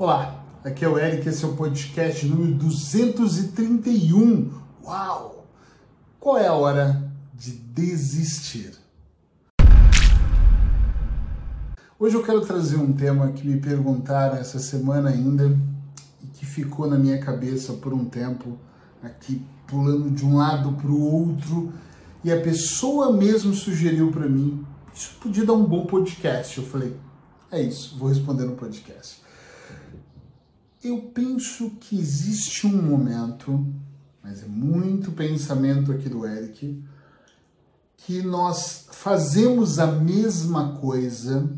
Olá, aqui é o Eric, esse é o podcast número 231. Uau! Qual é a hora de desistir? Hoje eu quero trazer um tema que me perguntaram essa semana ainda e que ficou na minha cabeça por um tempo, aqui pulando de um lado para o outro, e a pessoa mesmo sugeriu para mim, isso podia dar um bom podcast. Eu falei, é isso, vou responder no podcast. Eu penso que existe um momento, mas é muito pensamento aqui do Eric, que nós fazemos a mesma coisa,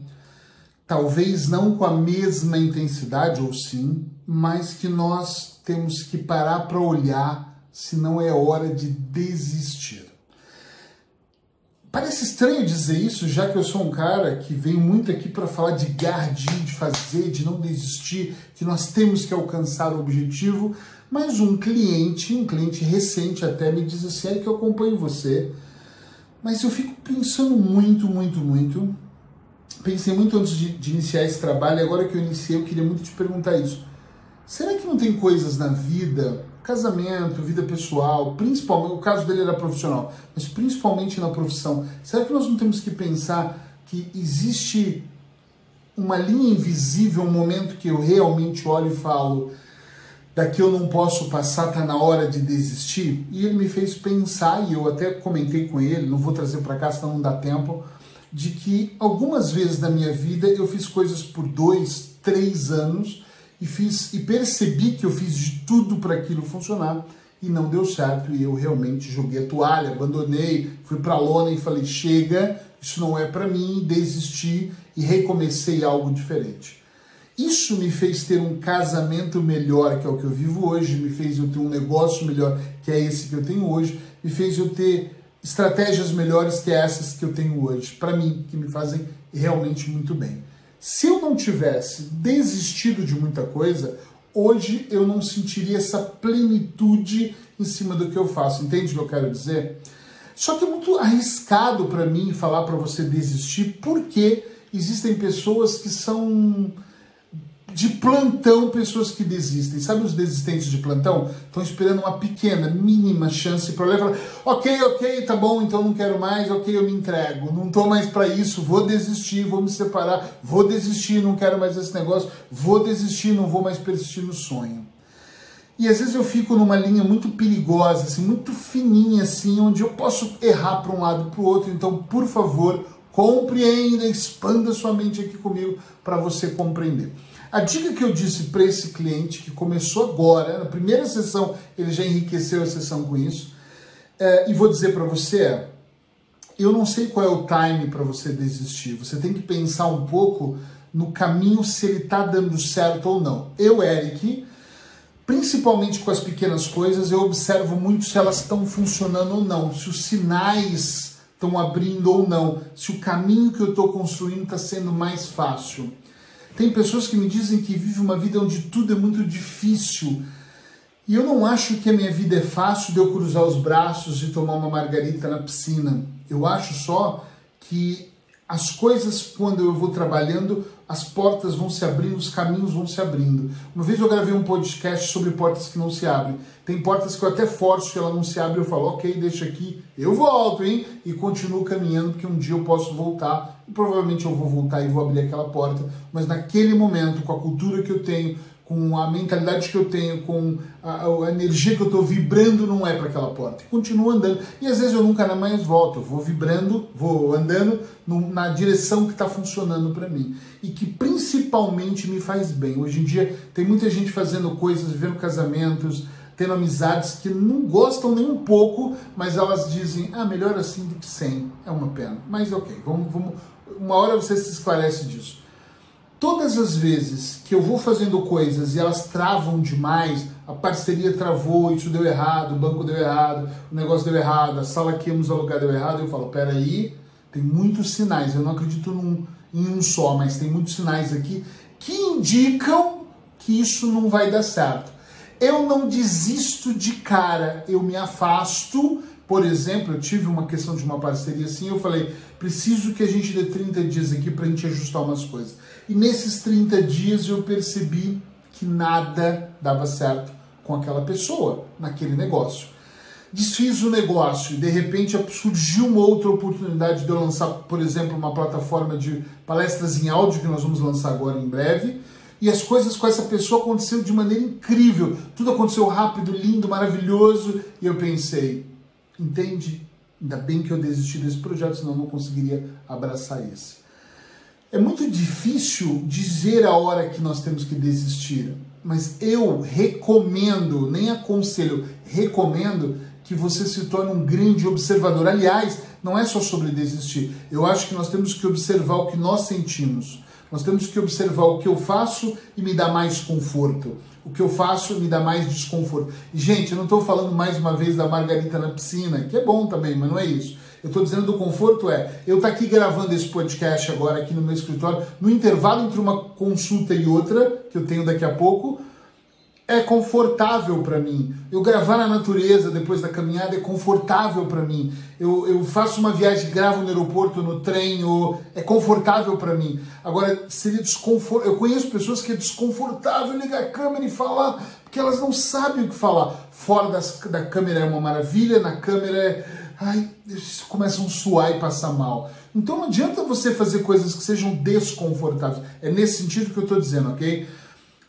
talvez não com a mesma intensidade, ou sim, mas que nós temos que parar para olhar se não é hora de desistir. Parece estranho dizer isso, já que eu sou um cara que vem muito aqui para falar de gardir, de fazer, de não desistir, que nós temos que alcançar o objetivo. Mas um cliente, um cliente recente até, me diz assim: é que eu acompanho você, mas eu fico pensando muito, muito, muito. Pensei muito antes de, de iniciar esse trabalho, e agora que eu iniciei, eu queria muito te perguntar isso. Será que não tem coisas na vida casamento, vida pessoal, principalmente, o caso dele era profissional, mas principalmente na profissão, será que nós não temos que pensar que existe uma linha invisível, um momento que eu realmente olho e falo, daqui eu não posso passar, tá na hora de desistir? E ele me fez pensar, e eu até comentei com ele, não vou trazer para cá, senão não dá tempo, de que algumas vezes na minha vida eu fiz coisas por dois, três anos, e fiz e percebi que eu fiz de tudo para aquilo funcionar e não deu certo e eu realmente joguei a toalha, abandonei, fui para a lona e falei chega, isso não é para mim, desisti e recomecei algo diferente. Isso me fez ter um casamento melhor, que é o que eu vivo hoje, me fez eu ter um negócio melhor, que é esse que eu tenho hoje, me fez eu ter estratégias melhores que essas que eu tenho hoje, para mim, que me fazem realmente muito bem. Se eu não tivesse desistido de muita coisa, hoje eu não sentiria essa plenitude em cima do que eu faço. Entende o que eu quero dizer? Só que é muito arriscado para mim falar para você desistir, porque existem pessoas que são de plantão pessoas que desistem. Sabe os desistentes de plantão? Estão esperando uma pequena, mínima chance para levar. Ok, ok, tá bom, então não quero mais, ok, eu me entrego. Não tô mais para isso, vou desistir, vou me separar, vou desistir, não quero mais esse negócio, vou desistir, não vou mais persistir no sonho. E às vezes eu fico numa linha muito perigosa, assim, muito fininha, assim, onde eu posso errar para um lado para o outro. Então, por favor, compreenda, expanda sua mente aqui comigo para você compreender. A dica que eu disse para esse cliente que começou agora, na primeira sessão, ele já enriqueceu a sessão com isso, é, e vou dizer para você é, eu não sei qual é o time para você desistir. Você tem que pensar um pouco no caminho se ele está dando certo ou não. Eu, Eric, principalmente com as pequenas coisas, eu observo muito se elas estão funcionando ou não, se os sinais estão abrindo ou não, se o caminho que eu estou construindo está sendo mais fácil. Tem pessoas que me dizem que vivem uma vida onde tudo é muito difícil. E eu não acho que a minha vida é fácil de eu cruzar os braços e tomar uma margarita na piscina. Eu acho só que as coisas, quando eu vou trabalhando, as portas vão se abrindo, os caminhos vão se abrindo. Uma vez eu gravei um podcast sobre portas que não se abrem. Tem portas que eu até forço ela não se abre, eu falo, ok, deixa aqui, eu volto, hein? E continuo caminhando, porque um dia eu posso voltar, provavelmente eu vou voltar e vou abrir aquela porta, mas naquele momento, com a cultura que eu tenho, com a mentalidade que eu tenho, com a, a energia que eu estou vibrando, não é para aquela porta. Continuo andando. E às vezes eu nunca mais volto. Eu vou vibrando, vou andando no, na direção que está funcionando para mim. E que principalmente me faz bem. Hoje em dia tem muita gente fazendo coisas, vivendo casamentos, tendo amizades que não gostam nem um pouco, mas elas dizem, ah, melhor assim do que sem. É uma pena. Mas ok, vamos, vamos, uma hora você se esclarece disso todas as vezes que eu vou fazendo coisas e elas travam demais, a parceria travou, isso deu errado, o banco deu errado, o negócio deu errado, a sala que íamos alugar deu errado, eu falo, peraí, tem muitos sinais, eu não acredito num, em um só, mas tem muitos sinais aqui que indicam que isso não vai dar certo. Eu não desisto de cara, eu me afasto por exemplo, eu tive uma questão de uma parceria assim, eu falei, preciso que a gente dê 30 dias aqui para a gente ajustar umas coisas. E nesses 30 dias eu percebi que nada dava certo com aquela pessoa naquele negócio. Desfiz o negócio e de repente surgiu uma outra oportunidade de eu lançar, por exemplo, uma plataforma de palestras em áudio que nós vamos lançar agora em breve. E as coisas com essa pessoa aconteceram de maneira incrível. Tudo aconteceu rápido, lindo, maravilhoso. E eu pensei, entende? Ainda bem que eu desisti desse projeto, senão eu não conseguiria abraçar esse. É muito difícil dizer a hora que nós temos que desistir, mas eu recomendo, nem aconselho, recomendo que você se torne um grande observador. Aliás, não é só sobre desistir. Eu acho que nós temos que observar o que nós sentimos. Nós temos que observar o que eu faço e me dá mais conforto. O que eu faço me dá mais desconforto. E, gente, eu não estou falando mais uma vez da margarita na piscina, que é bom também, mas não é isso. Eu estou dizendo do conforto é eu estar tá aqui gravando esse podcast agora aqui no meu escritório, no intervalo entre uma consulta e outra, que eu tenho daqui a pouco, é confortável para mim. Eu gravar na natureza depois da caminhada é confortável para mim. Eu, eu faço uma viagem, gravo no aeroporto, no trem, ou é confortável para mim. Agora, seria desconfortável. Eu conheço pessoas que é desconfortável ligar a câmera e falar, porque elas não sabem o que falar. Fora das, da câmera é uma maravilha, na câmera é. Ai, começam a suar e passar mal. Então não adianta você fazer coisas que sejam desconfortáveis. É nesse sentido que eu estou dizendo, ok?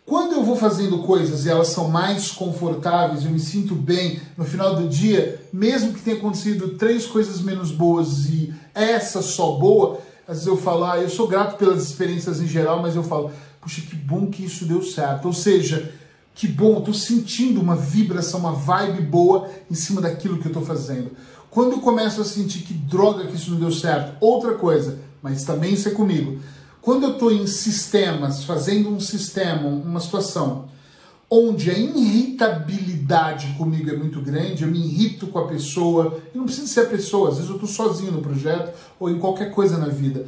Quando eu vou fazendo coisas e elas são mais confortáveis, eu me sinto bem no final do dia, mesmo que tenha acontecido três coisas menos boas e essa só boa, às vezes eu falo, ah, eu sou grato pelas experiências em geral, mas eu falo, puxa, que bom que isso deu certo. Ou seja, que bom, estou sentindo uma vibração, uma vibe boa em cima daquilo que eu estou fazendo. Quando eu começo a sentir que droga que isso não deu certo, outra coisa, mas também isso é comigo quando eu estou em sistemas, fazendo um sistema, uma situação, onde a irritabilidade comigo é muito grande, eu me irrito com a pessoa, e não precisa ser a pessoa, às vezes eu estou sozinho no projeto ou em qualquer coisa na vida.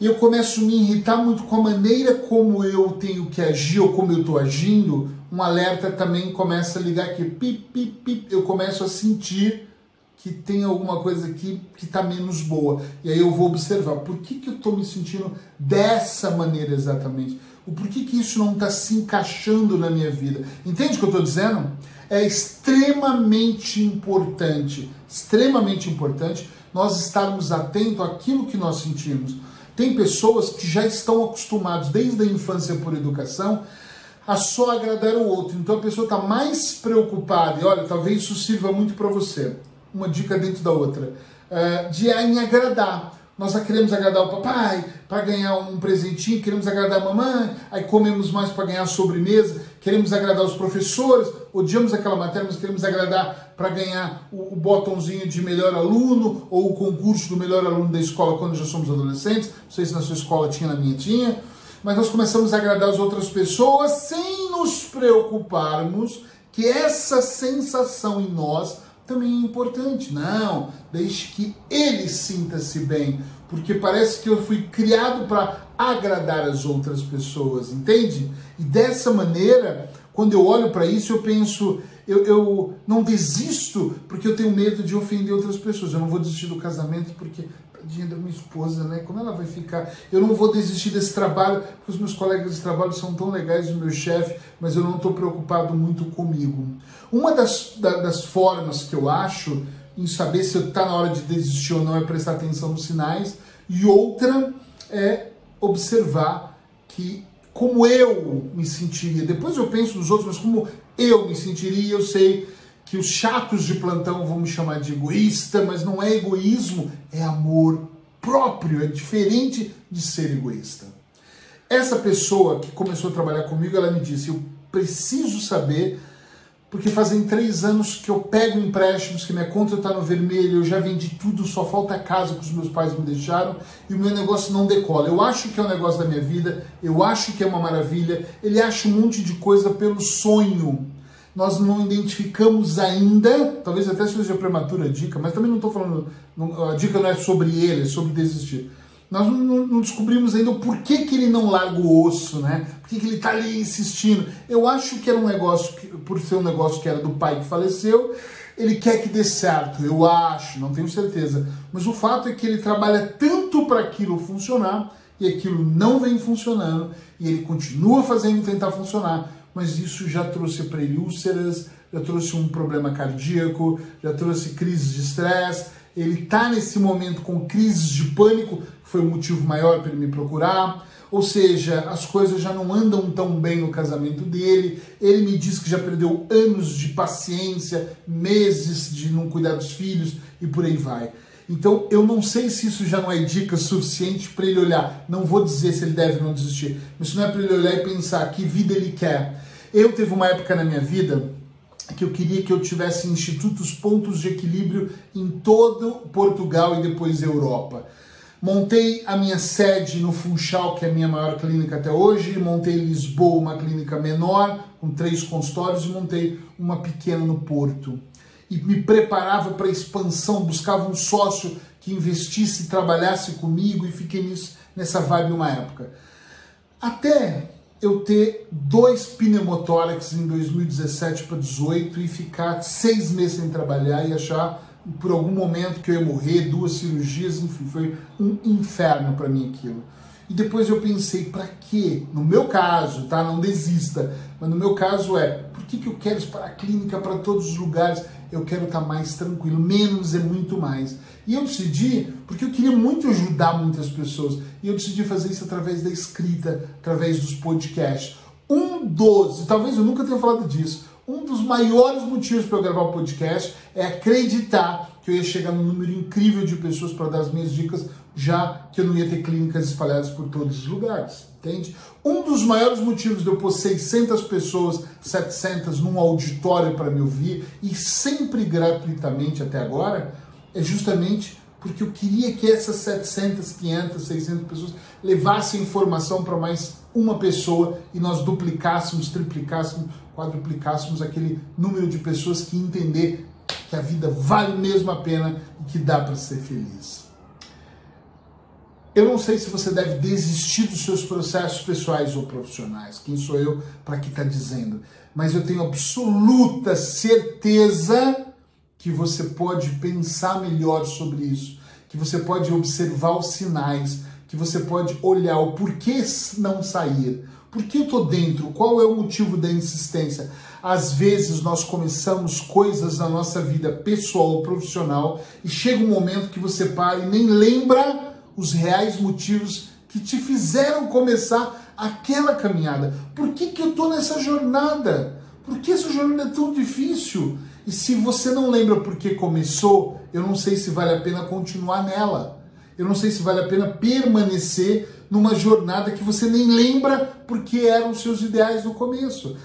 E eu começo a me irritar muito com a maneira como eu tenho que agir ou como eu estou agindo, um alerta também começa a ligar aqui, pip, pip, pip, eu começo a sentir que tem alguma coisa aqui que está menos boa. E aí eu vou observar por que, que eu estou me sentindo dessa maneira exatamente. O porquê que isso não está se encaixando na minha vida. Entende o que eu estou dizendo? É extremamente importante, extremamente importante nós estarmos atentos àquilo que nós sentimos. Tem pessoas que já estão acostumados desde a infância por educação a só agradar o outro. Então a pessoa está mais preocupada, e olha, talvez isso sirva muito para você uma dica dentro da outra, uh, de em agradar. Nós queremos agradar o papai para ganhar um presentinho, queremos agradar a mamãe, aí comemos mais para ganhar sobremesa, queremos agradar os professores, odiamos aquela matéria, mas queremos agradar para ganhar o, o botãozinho de melhor aluno ou o concurso do melhor aluno da escola quando já somos adolescentes. Não sei se na sua escola tinha, na minha tinha. Mas nós começamos a agradar as outras pessoas sem nos preocuparmos que essa sensação em nós também é importante. Não, deixe que ele sinta-se bem, porque parece que eu fui criado para agradar as outras pessoas, entende? E dessa maneira, quando eu olho para isso, eu penso, eu, eu não desisto porque eu tenho medo de ofender outras pessoas. Eu não vou desistir do casamento porque tadinha minha esposa, né? Como ela vai ficar? Eu não vou desistir desse trabalho, porque os meus colegas de trabalho são tão legais, o meu chefe, mas eu não estou preocupado muito comigo. Uma das, da, das formas que eu acho em saber se está na hora de desistir ou não é prestar atenção nos sinais, e outra é observar que como eu me sentiria, depois eu penso nos outros, mas como eu me sentiria, eu sei que os chatos de plantão vão me chamar de egoísta, mas não é egoísmo, é amor próprio, é diferente de ser egoísta. Essa pessoa que começou a trabalhar comigo, ela me disse: Eu preciso saber, porque fazem três anos que eu pego empréstimos, que minha conta está no vermelho, eu já vendi tudo, só falta a casa que os meus pais me deixaram e o meu negócio não decola. Eu acho que é um negócio da minha vida, eu acho que é uma maravilha, ele acha um monte de coisa pelo sonho nós não identificamos ainda, talvez até seja prematura a dica, mas também não estou falando, não, a dica não é sobre ele, é sobre desistir. Nós não, não, descobrimos ainda o porquê que ele não larga o osso, né? Por que ele está ali insistindo. Eu acho que era um negócio, que, por ser um negócio que era do pai que faleceu, ele quer que dê certo, eu acho, não tenho certeza. Mas o fato é que ele trabalha tanto para aquilo funcionar e aquilo não vem funcionando e ele continua fazendo tentar funcionar mas isso já trouxe para ele úlceras, já trouxe um problema cardíaco, já trouxe crise de estresse. Ele está nesse momento com crises de pânico, foi o motivo maior para ele me procurar. Ou seja, as coisas já não andam tão bem no casamento dele. Ele me diz que já perdeu anos de paciência, meses de não cuidar dos filhos e por aí vai. Então, eu não sei se isso já não é dica suficiente para ele olhar. Não vou dizer se ele deve ou não desistir, mas isso não é para ele olhar e pensar que vida ele quer. Eu teve uma época na minha vida que eu queria que eu tivesse institutos pontos de equilíbrio em todo Portugal e depois Europa. Montei a minha sede no Funchal, que é a minha maior clínica até hoje, montei em Lisboa uma clínica menor, com três consultórios, e montei uma pequena no Porto. E me preparava para a expansão, buscava um sócio que investisse, trabalhasse comigo, e fiquei nisso, nessa vibe uma época. Até eu ter dois pneumotórax em 2017 para 2018 e ficar seis meses sem trabalhar e achar por algum momento que eu ia morrer, duas cirurgias, enfim, foi um inferno para mim aquilo. E depois eu pensei, para quê? No meu caso, tá? Não desista. Mas no meu caso é, por que, que eu quero ir para a clínica, para todos os lugares? Eu quero estar tá mais tranquilo. Menos é muito mais. E eu decidi, porque eu queria muito ajudar muitas pessoas, e eu decidi fazer isso através da escrita, através dos podcasts. Um dos, talvez eu nunca tenha falado disso, um dos maiores motivos para eu gravar o podcast é acreditar que eu ia chegar num número incrível de pessoas para dar as minhas dicas, já que eu não ia ter clínicas espalhadas por todos os lugares, entende? Um dos maiores motivos de eu pôr 600 pessoas, 700 num auditório para me ouvir e sempre gratuitamente até agora, é justamente porque eu queria que essas 700, 500, 600 pessoas levassem informação para mais uma pessoa e nós duplicássemos, triplicássemos, quadruplicássemos aquele número de pessoas que entender que a vida vale mesmo a pena e que dá para ser feliz. Eu não sei se você deve desistir dos seus processos pessoais ou profissionais. Quem sou eu para que está dizendo? Mas eu tenho absoluta certeza que você pode pensar melhor sobre isso, que você pode observar os sinais, que você pode olhar o porquê não sair, por que eu estou dentro, qual é o motivo da insistência. Às vezes nós começamos coisas na nossa vida pessoal ou profissional e chega um momento que você para e nem lembra os reais motivos que te fizeram começar aquela caminhada. Por que, que eu estou nessa jornada? Por que essa jornada é tão difícil? E se você não lembra por que começou, eu não sei se vale a pena continuar nela. Eu não sei se vale a pena permanecer numa jornada que você nem lembra porque eram os seus ideais no começo.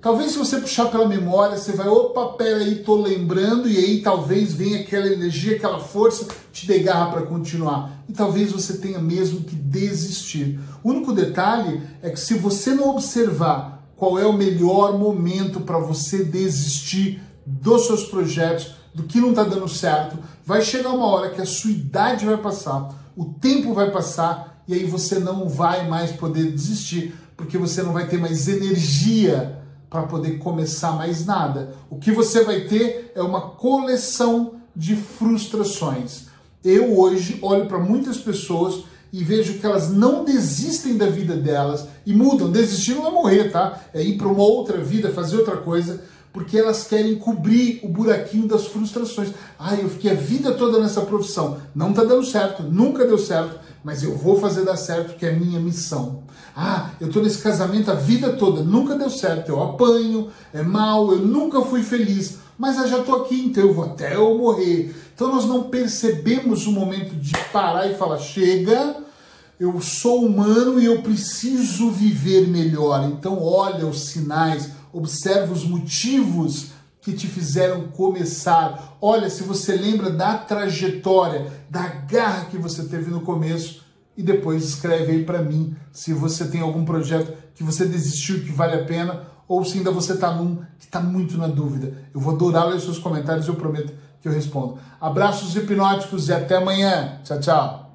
Talvez se você puxar pela memória, você vai, opa, peraí, tô lembrando, e aí talvez venha aquela energia, aquela força, te dê garra para continuar. E talvez você tenha mesmo que desistir. O único detalhe é que se você não observar qual é o melhor momento para você desistir dos seus projetos, do que não está dando certo, vai chegar uma hora que a sua idade vai passar, o tempo vai passar e aí você não vai mais poder desistir, porque você não vai ter mais energia para poder começar mais nada. O que você vai ter é uma coleção de frustrações. Eu hoje olho para muitas pessoas e vejo que elas não desistem da vida delas e mudam. Desistir não é morrer, tá? É ir para uma outra vida, fazer outra coisa porque elas querem cobrir o buraquinho das frustrações. Ah, eu fiquei a vida toda nessa profissão, não está dando certo, nunca deu certo, mas eu vou fazer dar certo, que é a minha missão. Ah, eu estou nesse casamento a vida toda, nunca deu certo, eu apanho, é mal, eu nunca fui feliz, mas eu já estou aqui, então eu vou até eu morrer. Então nós não percebemos o momento de parar e falar: chega, eu sou humano e eu preciso viver melhor. Então olha os sinais, observa os motivos que te fizeram começar. Olha, se você lembra da trajetória, da garra que você teve no começo e depois escreve aí para mim se você tem algum projeto que você desistiu que vale a pena ou se ainda você está num que está muito na dúvida. Eu vou adorar ler os seus comentários, eu prometo que eu respondo. Abraços hipnóticos e até amanhã. Tchau, tchau.